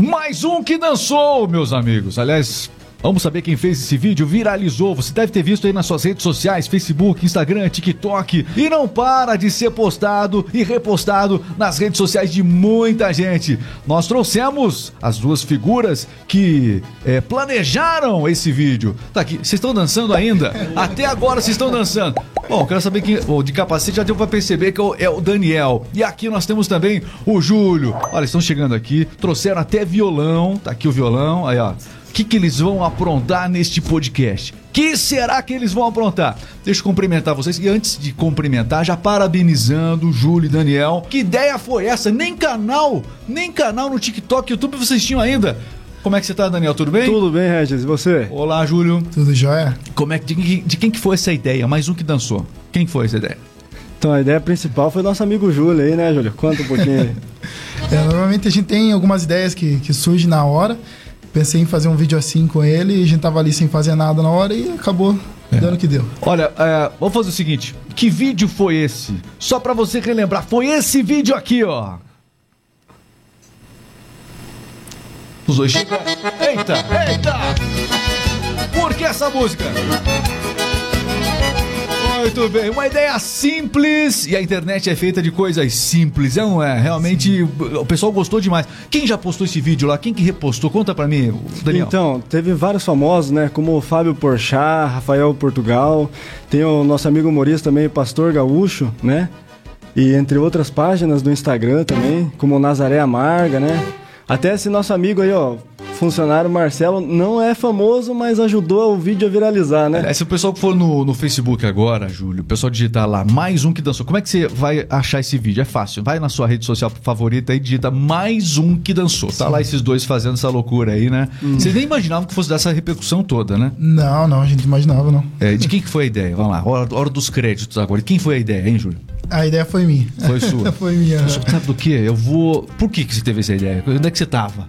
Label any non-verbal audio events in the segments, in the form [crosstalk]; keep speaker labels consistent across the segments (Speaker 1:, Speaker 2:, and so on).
Speaker 1: Mais um que dançou, meus amigos. Aliás, Vamos saber quem fez esse vídeo, viralizou. Você deve ter visto aí nas suas redes sociais, Facebook, Instagram, TikTok. E não para de ser postado e repostado nas redes sociais de muita gente. Nós trouxemos as duas figuras que é, planejaram esse vídeo. Tá aqui, vocês estão dançando ainda? Até agora vocês estão dançando. Bom, quero saber quem. Oh, de capacete já deu pra perceber que é o Daniel. E aqui nós temos também o Júlio. Olha, estão chegando aqui, trouxeram até violão. Tá aqui o violão, aí ó. O que, que eles vão aprontar neste podcast? Que será que eles vão aprontar? Deixa eu cumprimentar vocês. E antes de cumprimentar, já parabenizando Júlio e Daniel. Que ideia foi essa? Nem canal, nem canal no TikTok, YouTube vocês tinham ainda. Como é que você tá, Daniel? Tudo bem?
Speaker 2: Tudo bem, Regis. E você?
Speaker 1: Olá, Júlio.
Speaker 3: Tudo jóia?
Speaker 1: Como é que de, de quem que foi essa ideia? Mais um que dançou. Quem foi essa ideia?
Speaker 2: Então, a ideia principal foi nosso amigo Júlio aí, né, Júlio? Conta um pouquinho. [laughs]
Speaker 3: é, normalmente a gente tem algumas ideias que, que surgem na hora pensei em fazer um vídeo assim com ele e a gente tava ali sem fazer nada na hora e acabou é. dando o que deu.
Speaker 1: Olha, é, vamos fazer o seguinte: que vídeo foi esse? Só para você relembrar, foi esse vídeo aqui, ó. Os dois chegam. Eita, eita! Por que essa música? Muito bem, uma ideia simples e a internet é feita de coisas simples, não é? Realmente Sim. o pessoal gostou demais. Quem já postou esse vídeo lá? Quem que repostou? Conta para mim, Daniel.
Speaker 2: Então, teve vários famosos, né? Como o Fábio Porchat, Rafael Portugal, tem o nosso amigo humorista também, Pastor Gaúcho, né? E entre outras páginas do Instagram também, como Nazaré Amarga, né? Até esse nosso amigo aí, ó, funcionário Marcelo não é famoso, mas ajudou o vídeo a viralizar, né?
Speaker 1: É, se o pessoal for no, no Facebook agora, Júlio, o pessoal digitar lá mais um que dançou, como é que você vai achar esse vídeo? É fácil. Vai na sua rede social favorita e digita mais um que dançou. Tá Sim. Tá lá esses dois fazendo essa loucura aí, né? Hum. Vocês nem imaginavam que fosse dessa repercussão toda, né?
Speaker 3: Não, não, a gente imaginava, não.
Speaker 1: É, de quem que foi a ideia? Vamos lá, hora, hora dos créditos agora. Quem foi a ideia, hein, Júlio?
Speaker 3: A ideia foi minha.
Speaker 1: Foi sua? [laughs]
Speaker 3: foi minha.
Speaker 1: Sabe do que? Eu vou. Por que, que você teve essa ideia? Onde é que você tava?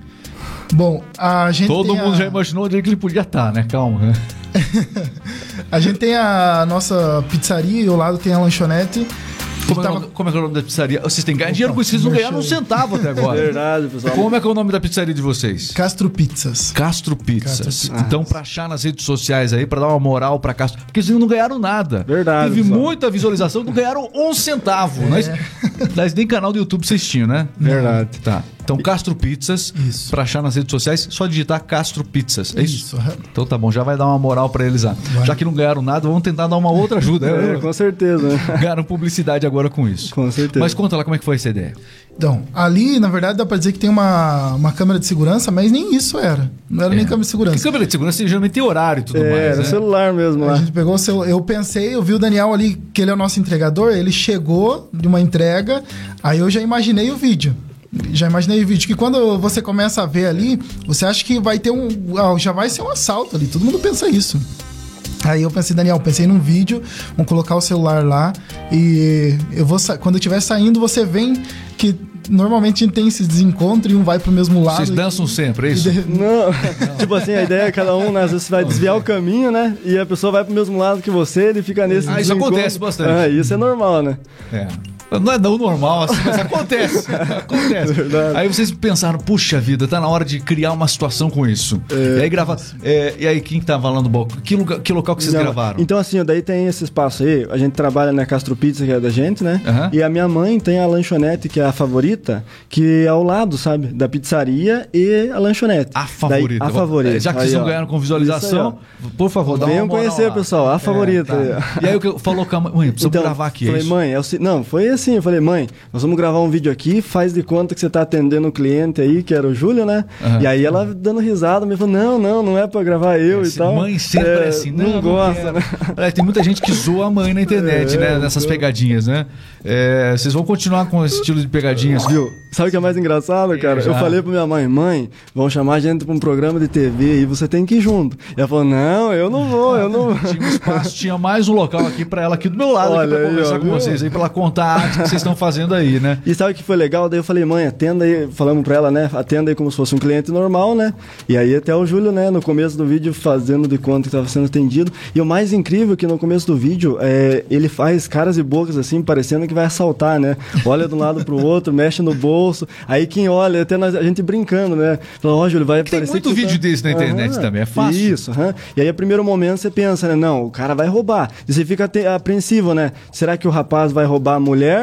Speaker 3: Bom, a gente.
Speaker 1: Todo mundo a... já imaginou onde é que ele podia estar, tá, né? Calma. [laughs]
Speaker 3: A gente tem a nossa pizzaria e ao lado tem a lanchonete.
Speaker 1: Como, tava... é, como é que é o nome da pizzaria? Vocês têm que ganhar dinheiro com isso, vocês não ganharam um centavo até agora.
Speaker 2: Verdade, pessoal.
Speaker 1: Como é que é o nome da pizzaria de vocês?
Speaker 3: Castro Pizzas.
Speaker 1: Castro Pizzas. Castro Pizzas. Então, pra achar nas redes sociais aí, pra dar uma moral pra Castro. Porque vocês não ganharam nada.
Speaker 2: Verdade.
Speaker 1: Teve pessoal. muita visualização, não ganharam um centavo. [laughs] É. Mas, mas nem canal do YouTube vocês tinham, né?
Speaker 2: Verdade.
Speaker 1: Tá. Então, Castro Pizzas, isso. pra achar nas redes sociais, só digitar Castro Pizzas. É isso? isso. Então tá bom, já vai dar uma moral pra eles lá. Vai. Já que não ganharam nada, vamos tentar dar uma outra ajuda.
Speaker 2: É, com certeza. [laughs]
Speaker 1: Ganharam publicidade agora com isso.
Speaker 2: Com certeza.
Speaker 1: Mas conta lá como é que foi essa ideia.
Speaker 3: Então, ali, na verdade, dá pra dizer que tem uma, uma câmera de segurança, mas nem isso era. Não era é. nem câmera de segurança. Porque
Speaker 1: câmera de segurança geralmente tem horário e tudo
Speaker 2: é,
Speaker 1: mais.
Speaker 2: Era
Speaker 1: né?
Speaker 2: celular mesmo lá.
Speaker 3: A gente pegou o seu. Eu pensei, eu vi o Daniel ali, que ele é o nosso entregador, ele chegou de uma entrega, aí eu já imaginei o vídeo já imaginei o vídeo que quando você começa a ver ali, você acha que vai ter um. Já vai ser um assalto ali. Todo mundo pensa isso. Aí eu pensei, Daniel, pensei num vídeo, vamos colocar o celular lá e eu vou quando eu estiver saindo, você vem que normalmente a gente tem esse desencontro e um vai pro mesmo lado.
Speaker 1: Vocês dançam
Speaker 3: e,
Speaker 1: sempre, é isso?
Speaker 2: De... Não. Não. [laughs] tipo assim, a ideia é cada um, né, às vezes vai desviar o caminho, né? E a pessoa vai pro mesmo lado que você, ele fica nesse
Speaker 1: Ah, isso acontece bastante.
Speaker 2: Ah, isso é normal, né?
Speaker 1: É. Não é não normal assim, mas acontece. [laughs] acontece. Verdade. Aí vocês pensaram, puxa vida, tá na hora de criar uma situação com isso. É, e aí gravar. É, e aí, quem que tá falando bom? Que, lugar, que local que vocês não, gravaram?
Speaker 2: Então, assim, daí tem esse espaço aí. A gente trabalha na Castro Pizza, que é da gente, né? Uhum. E a minha mãe tem a lanchonete, que é a favorita, que é ao lado, sabe? Da pizzaria e a lanchonete.
Speaker 1: A favorita.
Speaker 2: Daí, a favorita.
Speaker 1: Já que vocês não ganharam com visualização, aí, por favor, dá
Speaker 2: Venham conhecer, lá. pessoal. A é, favorita.
Speaker 1: É, tá. E aí, eu falou com a mãe, precisamos então, gravar aqui.
Speaker 2: É falei,
Speaker 1: é
Speaker 2: mãe, é o... não, foi assim. Eu falei, mãe, nós vamos gravar um vídeo aqui, faz de conta que você está atendendo o cliente aí, que era o Júlio, né? Uhum. E aí ela dando risada, me falou, não, não, não é para gravar eu e tal.
Speaker 1: Mãe sempre é, assim, não,
Speaker 2: não gosta, né?
Speaker 1: É, tem muita gente que zoa a mãe na internet, é, né? Nessas pegadinhas, né? É, vocês vão continuar com esse estilo de pegadinhas.
Speaker 2: Viu? Sabe o que é mais engraçado, cara? É, eu falei pra minha mãe, mãe, vão chamar a gente pra um programa de TV e você tem que ir junto. E ela falou, não, eu não vou, eu não
Speaker 1: Tinha um espaço, tinha mais um local aqui pra ela aqui do meu lado, Olha aqui pra aí, conversar ó, com viu? vocês aí, pra ela contar que vocês estão fazendo aí, né?
Speaker 2: E sabe o que foi legal? Daí eu falei, mãe, atenda aí, falamos pra ela, né? Atenda aí como se fosse um cliente normal, né? E aí até o Júlio, né, no começo do vídeo, fazendo de conta que estava sendo atendido. E o mais incrível é que no começo do vídeo, é, ele faz caras e bocas assim, parecendo que vai assaltar, né? Olha de um lado pro outro, [laughs] mexe no bolso. Aí quem olha, até nós, a gente brincando, né? Fala, ó, Júlio, vai
Speaker 1: Tem
Speaker 2: parecer
Speaker 1: muito
Speaker 2: que você
Speaker 1: vídeo
Speaker 2: tá-
Speaker 1: desse na internet
Speaker 2: Aham.
Speaker 1: também, é fácil.
Speaker 2: Isso, aham. E aí, a primeiro momento, você pensa, né? Não, o cara vai roubar. E você fica apreensivo, né? Será que o rapaz vai roubar a mulher?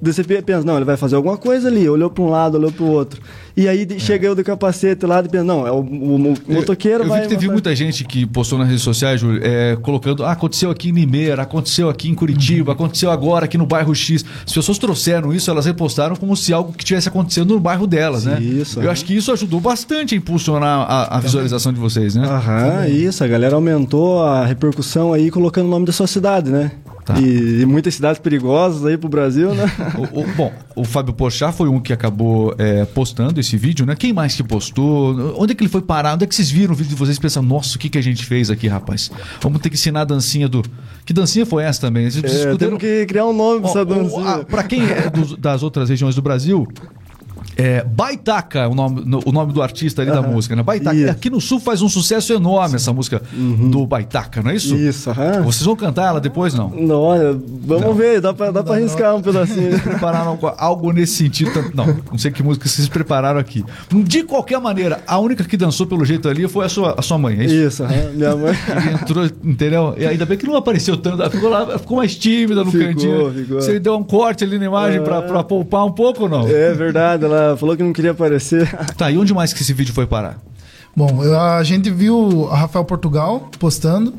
Speaker 2: Daí você pensa, não, ele vai fazer alguma coisa ali. Olhou para um lado, olhou para o outro. E aí de- chega eu do capacete lá e pensa, não, é o, o mo- motoqueiro
Speaker 1: eu, eu
Speaker 2: vai...
Speaker 1: vi que teve
Speaker 2: vai-
Speaker 1: muita gente que postou nas redes sociais, Júlio, é, colocando, ah, aconteceu aqui em Limeira, aconteceu aqui em Curitiba, aconteceu agora aqui no bairro X. As pessoas trouxeram isso, elas repostaram como se algo que tivesse acontecendo no bairro delas, né?
Speaker 2: Isso,
Speaker 1: Eu
Speaker 2: aham.
Speaker 1: acho que isso ajudou bastante a impulsionar a, a visualização de vocês, né?
Speaker 2: Aham, isso, a galera aumentou a repercussão aí colocando o nome da sua cidade, né?
Speaker 1: Tá.
Speaker 2: E, e muitas cidades perigosas aí pro Brasil, né? [laughs]
Speaker 1: O- o- bom, o Fábio Porchat foi um que acabou é, postando esse vídeo, né? Quem mais que postou? Onde é que ele foi parar? Onde é que vocês viram o vídeo de vocês e pensam, nossa, o que, que a gente fez aqui, rapaz? Vamos ter que ensinar a dancinha do. Que dancinha foi essa também? Vocês
Speaker 2: É,
Speaker 1: escuderam-
Speaker 2: temos que criar um nome pra essa dancinha.
Speaker 1: Pra quem é dos- das outras regiões do Brasil. É, Baitaca é o nome, no- o nome do artista ali da música, né? Baitaca.
Speaker 2: Isso.
Speaker 1: Aqui no sul faz um sucesso enorme essa música do Baitaca, não é isso?
Speaker 2: Isso, aham.
Speaker 1: Vocês vão cantar ela depois, não?
Speaker 2: Não, olha, vamos ver, dá pra, dá pra arriscar um pedacinho. [laughs]
Speaker 1: prepararam algo, nesse sentido. Não, não sei que música vocês prepararam aqui. De qualquer maneira, a única que dançou pelo jeito ali foi a sua, a sua mãe, é isso?
Speaker 2: Isso, aham, minha mãe. [laughs]
Speaker 1: Que entrou, entendeu? E ainda bem que não apareceu tanto, ela ficou, lá, ela ficou mais tímida no
Speaker 2: Ficou,
Speaker 1: cantinho.
Speaker 2: ficou.
Speaker 1: Você deu um corte ali na imagem pra, pra poupar um pouco ou não?
Speaker 2: É verdade, ela falou que não queria aparecer. [laughs]
Speaker 1: Tá, e onde mais que esse vídeo foi parar?
Speaker 3: Bom, a gente viu a Rafael Portugal postando,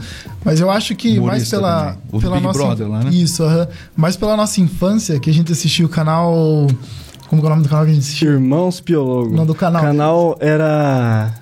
Speaker 3: mas eu acho que mais pela, pela
Speaker 1: Big
Speaker 3: nossa
Speaker 1: Brother lá, né?
Speaker 3: isso, aham. mais pela nossa infância que a gente assistiu o canal, como que é o nome do canal que a gente assistiu?
Speaker 2: Irmãos Piologo.
Speaker 3: Não, do canal.
Speaker 2: O canal era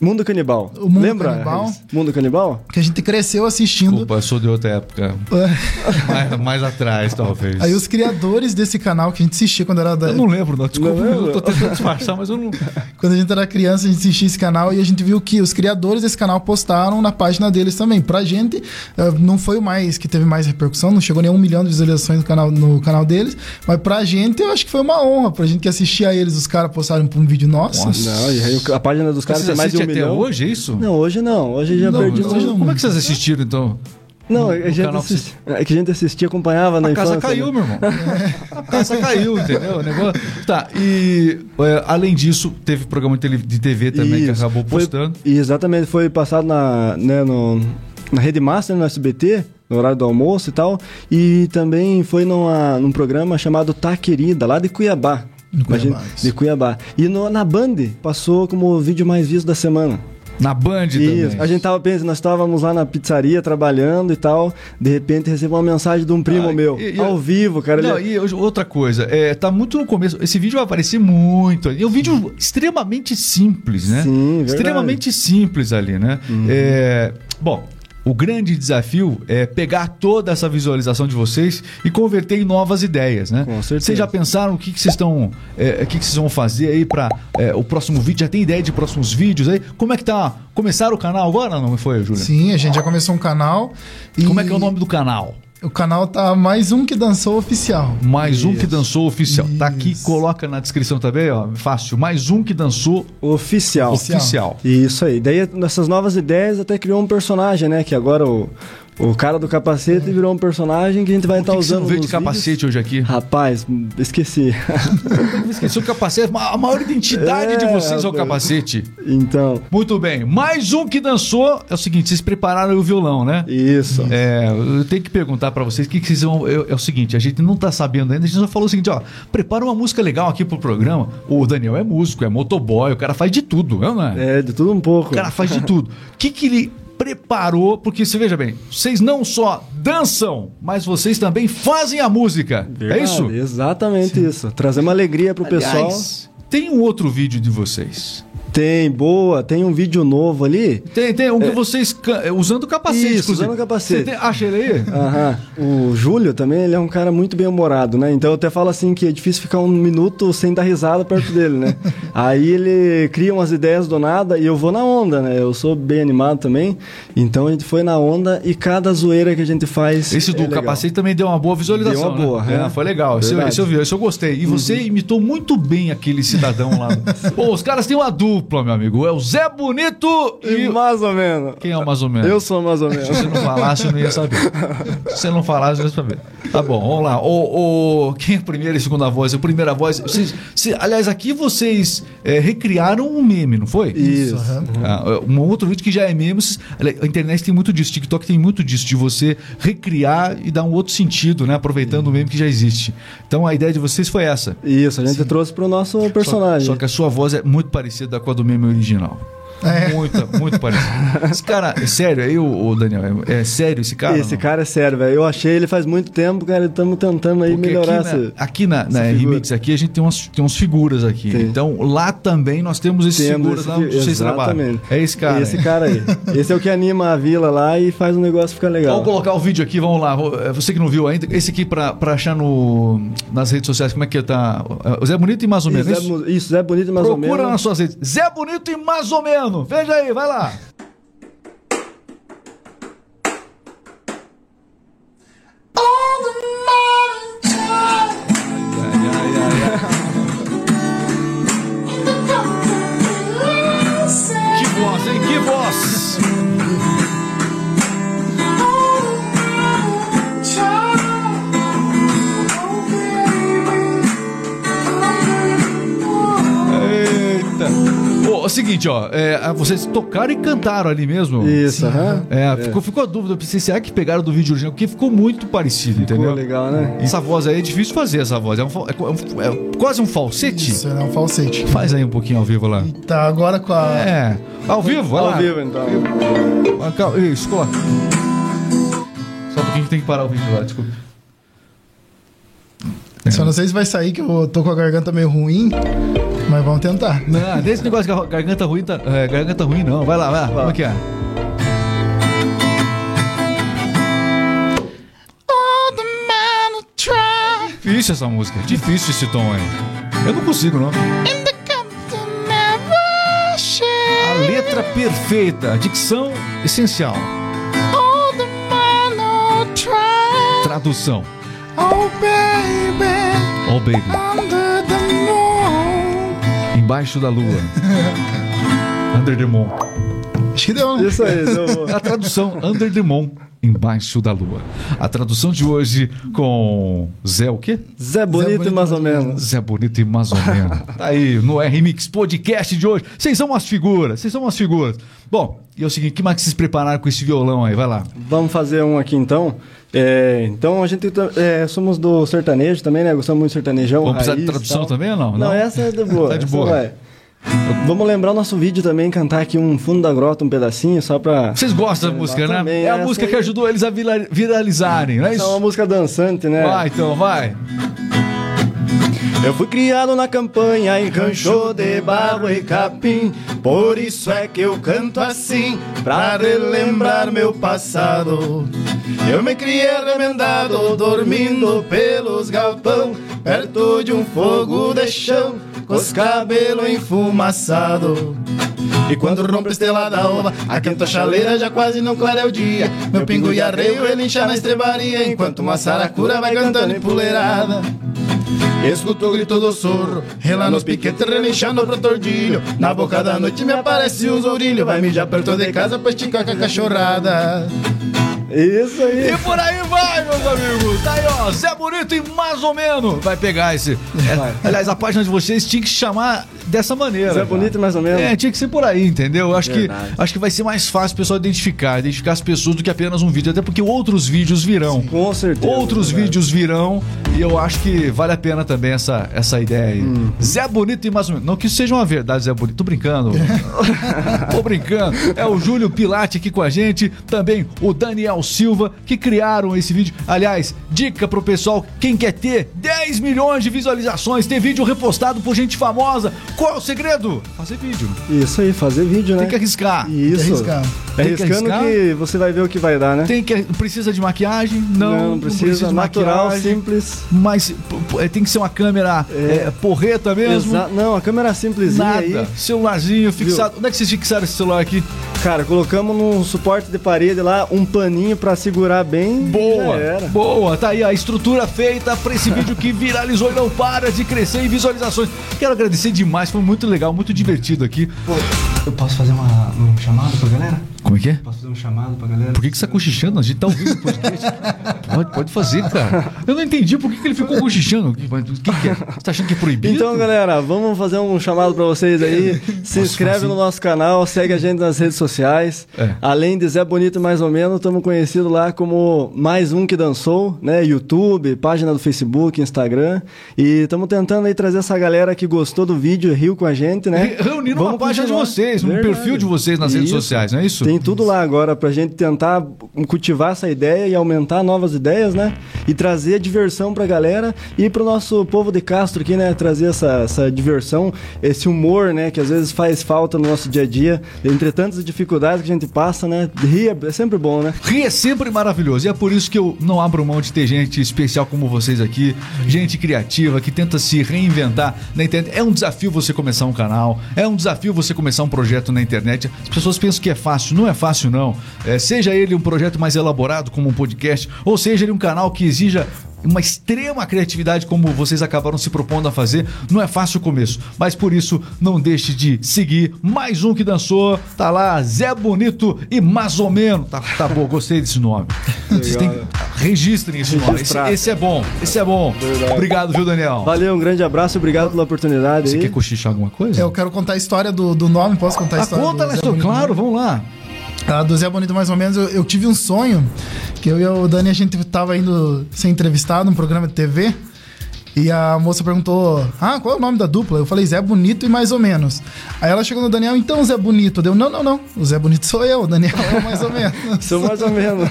Speaker 2: Mundo Canibal.
Speaker 3: O Mundo
Speaker 2: Lembra?
Speaker 3: Canibal?
Speaker 2: Mundo Canibal?
Speaker 3: Que a gente cresceu assistindo.
Speaker 1: Desculpa, eu sou de outra época. [laughs] mais, mais atrás, talvez.
Speaker 3: Aí os criadores desse canal que a gente assistia quando era da,
Speaker 1: Eu não lembro, não. Desculpa,
Speaker 2: Não
Speaker 1: eu tô tentando disfarçar, mas eu não. [laughs]
Speaker 3: quando a gente era criança, a gente assistia esse canal e a gente viu que os criadores desse canal postaram na página deles também. Pra gente, eh, não foi o mais que teve mais repercussão, não chegou nem a um milhão de visualizações no canal, no canal deles, mas pra gente eu acho que foi uma honra. Pra gente que assistia a eles, os caras postaram um vídeo nosso.
Speaker 1: Nossa.
Speaker 2: Não, e aí a página dos caras tem mais de um
Speaker 1: até
Speaker 2: milhão.
Speaker 1: hoje, é isso?
Speaker 2: Não, hoje não. Hoje já
Speaker 3: Não,
Speaker 2: perdi.
Speaker 3: hoje
Speaker 2: Hoje
Speaker 3: não.
Speaker 1: Como é que vocês assistiram, então?
Speaker 2: Não, a gente é que a gente assistia, acompanhava na
Speaker 1: A casa
Speaker 2: infância.
Speaker 1: caiu,
Speaker 2: né?
Speaker 1: meu irmão. [laughs] A casa caiu, entendeu? O negócio... Tá, e é, além disso, teve programa de TV também que
Speaker 2: Isso.
Speaker 1: acabou
Speaker 2: Foi-
Speaker 1: postando.
Speaker 2: exatamente, foi passado na, né, no, na Rede Master, no SBT, no horário do almoço e tal. E também foi numa, num programa chamado Tá Querida, lá de Cuiabá.
Speaker 3: De Cuiabá,
Speaker 2: Imagina-
Speaker 3: isso.
Speaker 2: de Cuiabá. E no- na Band passou como o vídeo mais visto da semana.
Speaker 1: Na Band
Speaker 2: Isso.
Speaker 1: também.
Speaker 2: A gente tava pensando, nós estávamos lá na pizzaria trabalhando e tal. De repente recebeu uma mensagem de um primo
Speaker 1: Ah,
Speaker 2: meu.
Speaker 1: e- e-
Speaker 2: ao vivo, cara.
Speaker 1: Não,
Speaker 2: ele-
Speaker 1: e outra coisa, é, tá muito no começo. Esse vídeo vai aparecer muito. ali. É um vídeo extremamente simples, né?
Speaker 2: Sim, verdade. Uhum.
Speaker 1: Extremamente simples ali, né? É, bom, o grande desafio é pegar toda essa visualização de vocês e converter em novas ideias, né?
Speaker 2: Com certeza.
Speaker 1: Vocês já pensaram o que, que vocês estão. é, o que, que vocês vão fazer aí para o próximo vídeo? Já tem ideia de próximos vídeos aí? Como é que tá? Começaram o canal agora, não foi, Júlia?
Speaker 3: Sim, a gente já começou um canal. E
Speaker 1: Como é que é o nome do canal?
Speaker 3: O canal tá mais um que dançou oficial.
Speaker 1: Mais um que dançou oficial. Tá aqui,
Speaker 3: Isso.
Speaker 1: coloca na descrição também, ó. Fácil. Mais um que dançou
Speaker 2: Oficial.
Speaker 3: Oficial.
Speaker 1: oficial.
Speaker 2: Isso aí. Daí, nessas novas ideias, até criou um personagem, né? Que agora o, o cara do capacete virou um personagem que a gente vai estar
Speaker 1: que você
Speaker 2: usando.
Speaker 1: não veio de
Speaker 2: nos vídeos.
Speaker 1: capacete hoje aqui?
Speaker 2: Rapaz, esqueci. [laughs]
Speaker 1: Esqueci o capacete. A maior identidade
Speaker 2: É,
Speaker 1: de vocês é o capacete.
Speaker 2: então,
Speaker 1: Muito bem. Mais um que dançou. É o seguinte, vocês prepararam o violão, né?
Speaker 2: isso.
Speaker 1: É, eu tenho que perguntar pra vocês o que, que vocês vão. É, é o seguinte, a gente não tá sabendo ainda, a gente só falou o seguinte, ó, prepara uma música legal aqui pro programa. O Daniel é músico, é motoboy, o cara faz de tudo, não é?
Speaker 2: É, de tudo um pouco.
Speaker 1: O cara faz de tudo. O que, que ele preparou? Porque você veja bem, vocês não só dançam, mas vocês também fazem a música.
Speaker 2: Verdade,
Speaker 1: É isso?
Speaker 2: Exatamente isso. Trazer uma alegria pro pessoal.
Speaker 1: Aliás, tem um outro vídeo de vocês
Speaker 2: Tem, boa. Tem um vídeo novo ali.
Speaker 1: Tem, tem um que vocês é, usando o capacete,
Speaker 2: Isso,
Speaker 1: inclusive.
Speaker 2: usando o capacete.
Speaker 1: Você tem- acha ele aí?
Speaker 2: Aham. O Júlio também, ele é um cara muito bem humorado, né? Então eu até falo assim que é difícil ficar um minuto sem dar risada perto dele, né? [laughs] Aí ele cria umas ideias do nada e eu vou na onda, né? Eu sou bem animado também. Então a gente foi na onda e cada zoeira que a gente faz.
Speaker 1: Esse do
Speaker 2: é
Speaker 1: capacete também deu uma boa visualização.
Speaker 2: Deu uma
Speaker 1: né?
Speaker 2: boa,
Speaker 1: É,
Speaker 2: é.
Speaker 1: foi legal. Esse,
Speaker 2: Verdade.
Speaker 1: esse eu vi, esse eu gostei. E você imitou muito bem aquele cidadão lá. [laughs] Pô, os caras têm uma dupla, meu amigo. É o Zé Bonito e.
Speaker 2: E mais ou menos.
Speaker 1: Quem é o mais ou menos?
Speaker 2: Eu sou mais ou menos.
Speaker 1: Se você não falasse, eu não ia saber. Se você não falasse, eu ia saber. Tá bom, vamos lá. O, o- quem é a primeira e segunda voz? A primeira voz. Vocês, se- aliás, aqui vocês é, recriaram um meme, não foi?
Speaker 2: Isso.
Speaker 1: Ah, um outro vídeo que já é meme. A internet tem muito disso, TikTok tem muito disso, de você recriar e dar um outro sentido, né? Aproveitando o meme que já existe. Então a ideia de vocês foi essa.
Speaker 2: Isso, a gente trouxe pro nosso
Speaker 1: Só,
Speaker 2: personagem.
Speaker 1: só que a sua voz é muito parecida com a do meme original.
Speaker 3: É.
Speaker 1: Muita, muito parecida. Esse cara, é sério, aí o, o Daniel, é, é sério esse cara?
Speaker 2: Esse cara é sério, velho. Eu achei ele faz muito tempo, cara. Estamos tentando aí
Speaker 1: Porque
Speaker 2: melhorar
Speaker 1: aqui,
Speaker 2: essa.
Speaker 1: na, aqui na, na. Remix, aqui a gente tem umas, tem umas figuras aqui.
Speaker 2: Tem.
Speaker 1: Então lá também nós temos esses
Speaker 2: Temos
Speaker 1: figuras
Speaker 2: esse
Speaker 1: lá onde vocês trabalham. É esse cara.
Speaker 2: Esse
Speaker 1: aí.
Speaker 2: cara aí. [laughs] Esse é o que anima a vila lá e faz o negócio ficar legal.
Speaker 1: Vamos colocar o vídeo aqui, vamos lá. É, Você que não viu ainda, esse aqui pra, pra achar no, nas redes sociais, como é que tá? O Zé Bonito e mais ou menos.
Speaker 2: Isso,
Speaker 1: Isso,
Speaker 2: Zé, Bonito mais ou
Speaker 1: Procura
Speaker 2: menos.
Speaker 1: nas suas redes. Zé Bonito e mais ou menos. Veja aí, vai lá. Seguinte, ó. é, vocês tocaram e cantaram ali mesmo?
Speaker 2: Isso, aham.
Speaker 1: É, Ficou, ficou a dúvida. Pensei, será que pegaram do vídeo original? Porque ficou muito parecido,
Speaker 2: Ficou
Speaker 1: entendeu?
Speaker 2: legal, né?
Speaker 1: Essa voz aí é difícil fazer, essa voz. É, um é é um- é quase um falsete.
Speaker 3: Isso, é um falsete.
Speaker 1: Faz aí um pouquinho ao vivo lá.
Speaker 3: Tá agora com a.
Speaker 1: É. Ao vivo,
Speaker 2: Ao
Speaker 1: lá.
Speaker 2: vivo, então.
Speaker 1: Ah, calma, Isso, coloca. Só um pouquinho que tem que parar o vídeo lá, desculpa.
Speaker 3: Só não sei se vai sair, que eu tô com a garganta meio ruim. Mas vamos tentar.
Speaker 1: Não, desse negócio que a garganta ruim tá. É, garganta ruim não. Vai lá, vai lá. Como é que é? Difícil essa música. Difícil esse tom aí. Eu não consigo, não. A letra perfeita, a dicção essencial. Tradução.
Speaker 3: Oh, baby.
Speaker 1: Embaixo da lua. [laughs] Under the moon.
Speaker 3: Acho que deu, né?
Speaker 2: Isso aí, eu...
Speaker 1: A tradução Under the moon. Embaixo da lua. A tradução de hoje com Zé o quê?
Speaker 2: Zé Bonito,
Speaker 3: Bonito
Speaker 2: mais ou menos.
Speaker 1: Zé Bonito e mais ou [laughs] menos. Tá aí no R-Mix Podcast de hoje. Vocês são umas figuras, vocês são umas figuras. Bom, e é o seguinte, que mais que vocês prepararam com esse violão aí? Vai lá.
Speaker 2: Vamos fazer um aqui então. É, então a gente tá- é, somos do sertanejo também, né? Gostamos muito de sertanejão.
Speaker 1: Vamos precisar de
Speaker 2: e
Speaker 1: tradução
Speaker 2: tal.
Speaker 1: também ou não?
Speaker 2: Não, essa é de boa. [laughs]
Speaker 1: Tá de
Speaker 2: essa
Speaker 1: boa.
Speaker 2: Vamos lembrar o nosso vídeo também, cantar aqui um fundo da grota, um pedacinho, só pra.
Speaker 1: Vocês gostam da música, né?
Speaker 2: Também,
Speaker 1: É a
Speaker 2: essa
Speaker 1: música que ajudou eles a vira- viralizarem, não é
Speaker 2: É uma
Speaker 1: isso?
Speaker 2: música dançante, né?
Speaker 1: Vai, então, vai.
Speaker 2: Eu fui criado na campanha em rancho de barro e capim, por isso é que eu canto assim, pra relembrar meu passado. Eu me criei remendado, dormindo pelos galpão, perto de um fogo de chão, com os cabelos enfumaçados. E quando rompe a estrela da alva, a quenta chaleira já quase não clareia o dia. Meu pingo e arreio ele incha na estrebaria, enquanto uma saracura vai cantando empoleirada. Escutou o grito do sorro, rela nos piquetes, relinchando pro tordilho. Na boca da noite me aparece um zourilho, vai mijar perto de casa pra esticar com a cachorrada. Isso aí.
Speaker 1: E por aí vai, meus amigos. Tá aí, ó. Zé Bonito e mais ou menos. Vai pegar esse. É, aliás, a página de vocês tinha que chamar dessa maneira.
Speaker 2: Zé
Speaker 1: cara.
Speaker 2: Bonito e mais ou menos.
Speaker 1: É, tinha que ser por aí, entendeu? Eu Acho que, acho que vai ser mais fácil o pessoal identificar, identificar as pessoas do que apenas um vídeo. Até porque outros vídeos virão.
Speaker 2: Com certeza.
Speaker 1: Outros vídeos virão e eu acho que vale a pena também essa, essa ideia aí.
Speaker 2: Hum.
Speaker 1: Zé Bonito e mais ou menos. Não que isso seja uma verdade, Zé Bonito. Tô brincando. [laughs] Tô brincando. É o Júlio Pilate aqui com a gente. Também o Daniel Silva, que criaram esse vídeo. Aliás, dica pro pessoal, quem quer ter 10 milhões de visualizações, ter vídeo repostado por gente famosa, qual é o segredo? Fazer vídeo.
Speaker 2: Isso aí, fazer vídeo, né?
Speaker 1: Tem que arriscar.
Speaker 2: Isso.
Speaker 3: Tem que arriscar.
Speaker 2: É
Speaker 1: Tem que
Speaker 2: arriscando
Speaker 1: arriscar.
Speaker 2: que você vai ver o que vai dar, né?
Speaker 1: Tem que precisa de maquiagem? Não,
Speaker 2: não precisa,
Speaker 1: de
Speaker 2: natural,
Speaker 1: maquiagem.
Speaker 2: simples.
Speaker 1: Mas p- tem que ser uma câmera
Speaker 2: É.
Speaker 1: é, porreta mesmo.
Speaker 2: Exa- Não, a câmera simplesinha
Speaker 1: Nada.
Speaker 2: aí.
Speaker 1: Celularzinho fixado. Onde é que vocês fixaram esse celular aqui?
Speaker 2: Cara, colocamos num suporte de parede lá um paninho pra segurar bem.
Speaker 1: Boa, boa. Tá aí a estrutura feita pra esse [laughs] vídeo que viralizou e não para de crescer em visualizações. Quero agradecer demais, foi muito legal, muito divertido aqui.
Speaker 2: Eu posso fazer uma, um chamado pra galera?
Speaker 1: Como é que é?
Speaker 2: Posso fazer um chamado pra galera?
Speaker 1: Por que, que você tá cochichando? A gente tá ouvindo o podcast. [laughs] Pode, pode fazer, cara. Eu não entendi por que, que ele ficou cochichando. O que, que é? Você tá achando que é proibido?
Speaker 2: Então, galera, vamos fazer um chamado pra vocês aí. Se inscreve no nosso canal, segue a gente nas redes sociais.
Speaker 1: É.
Speaker 2: Além de Zé Bonito mais ou menos, estamos conhecidos lá como Mais Um Que Dançou, né? YouTube, página do Facebook, Instagram. E estamos tentando aí trazer essa galera que gostou do vídeo, riu com a gente, né?
Speaker 1: Re- Reunindo uma
Speaker 2: Vamos
Speaker 1: página de vocês, um
Speaker 2: Verdade.
Speaker 1: perfil de vocês nas redes
Speaker 2: Isso.
Speaker 1: sociais, não é isso?
Speaker 2: Tem tudo lá agora pra gente tentar cultivar essa ideia e aumentar novas ideias, né? E trazer diversão pra galera e pro nosso povo de Castro aqui, né? Trazer essa, essa diversão, esse humor, né? Que às vezes faz falta no nosso dia a dia. Entre tantas dificuldades que a gente passa, né? Rir é sempre bom, né?
Speaker 1: Rir é sempre maravilhoso. E é por isso que eu não abro mão de ter gente especial como vocês aqui, gente criativa que tenta se reinventar na internet. É um desafio você começar um canal, é um desafio você começar um projeto na internet. As pessoas pensam que é fácil, não é fácil não. É, seja ele um projeto mais elaborado como um podcast, ou seja ele um canal que exija uma extrema criatividade como vocês acabaram se propondo a fazer. Não é fácil o começo, mas por isso não deixe de seguir mais um que dançou. Tá lá, Zé Bonito e mais ou menos. Tá, tá bom, gostei desse nome. [laughs] Vocês têm, registrem esse nome. Esse, esse é bom, esse é bom. Obrigado, viu, Daniel?
Speaker 2: Valeu, um grande abraço, obrigado pela oportunidade
Speaker 1: Você
Speaker 2: aí.
Speaker 1: quer cochichar alguma coisa?
Speaker 3: Eu quero contar a história do, do nome, posso contar a
Speaker 1: Ah,
Speaker 3: história?
Speaker 1: conta,
Speaker 3: do Zé Bonito?
Speaker 1: claro, vamos lá.
Speaker 3: Ah, do Zé Bonito, mais ou menos, eu, eu tive um sonho que eu e o Dani, a gente tava indo ser entrevistado num programa de TV. E a moça perguntou: Ah, qual é o nome da dupla? Eu falei: Zé Bonito e mais ou menos. Aí ela chegou no Daniel: Então, Zé Bonito. Deu: Não, não, não. O Zé Bonito sou eu. O Daniel é o mais ou menos. [laughs]
Speaker 2: Sou mais ou menos.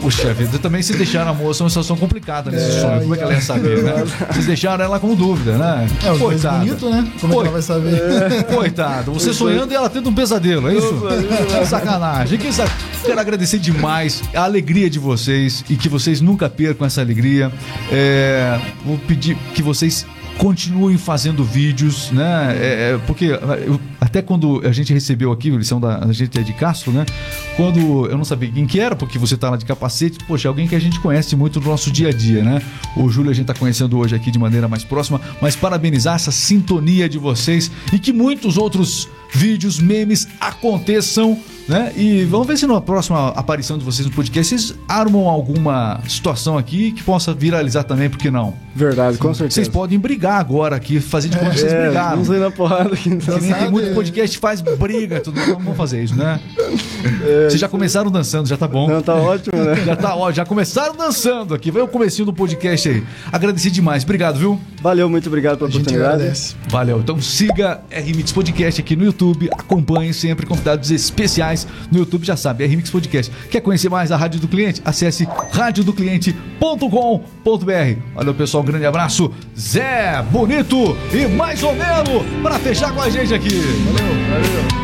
Speaker 1: Puxa vida, também se deixaram a moça uma situação complicada nesse
Speaker 3: É,
Speaker 1: sonho. Como é que ela ia saber, né? Vocês deixaram ela com dúvida, né?
Speaker 3: É, dois
Speaker 1: Coitada.
Speaker 3: bonito, né? Como é que ela vai saber?
Speaker 1: Coitado, você sonhando e ela tendo um pesadelo, é isso? Que sacanagem. Que sa... Quero agradecer demais a alegria de vocês e que vocês nunca percam essa alegria. É, Vou pedir que vocês continuem fazendo vídeos, né? É, é, porque eu- até quando a gente recebeu aqui, a lição da a gente é de Castro, né? Quando eu não sabia quem que era, porque você tá lá de capacete, poxa, é alguém que a gente conhece muito no nosso dia a dia, né? O Júlio a gente tá conhecendo hoje aqui de maneira mais próxima, mas parabenizar essa sintonia de vocês e que muitos outros vídeos, memes aconteçam, né? E vamos ver se na próxima aparição de vocês no podcast vocês armam alguma situação aqui que possa viralizar também, por que não?
Speaker 2: Verdade, com certeza.
Speaker 1: Vocês podem brigar agora aqui, fazer de conta que vocês
Speaker 2: É,
Speaker 1: brigaram.
Speaker 2: vamos sair na porrada aqui então.
Speaker 1: Que nem tem muito podcast faz briga, tudo. Vamos fazer isso, né? Vocês já começaram dançando, já tá bom.
Speaker 2: Não, tá ótimo, né?
Speaker 1: Já tá, ó, já começaram dançando aqui. Vai o comecinho do podcast aí. Agradecer demais. Obrigado, viu?
Speaker 2: Valeu, muito obrigado pela
Speaker 3: A gente
Speaker 2: oportunidade.
Speaker 3: agradece.
Speaker 1: Valeu. Então siga RMix Podcast aqui no YouTube. Acompanhe sempre convidados especiais no YouTube, já sabe, RMix Podcast. Quer conhecer mais a Rádio do Cliente? Acesse radiodocliente.com.br. Valeu, pessoal. Um grande abraço. Zé Bonito e mais ou menos para fechar com a gente aqui. Valeu.
Speaker 2: Valeu.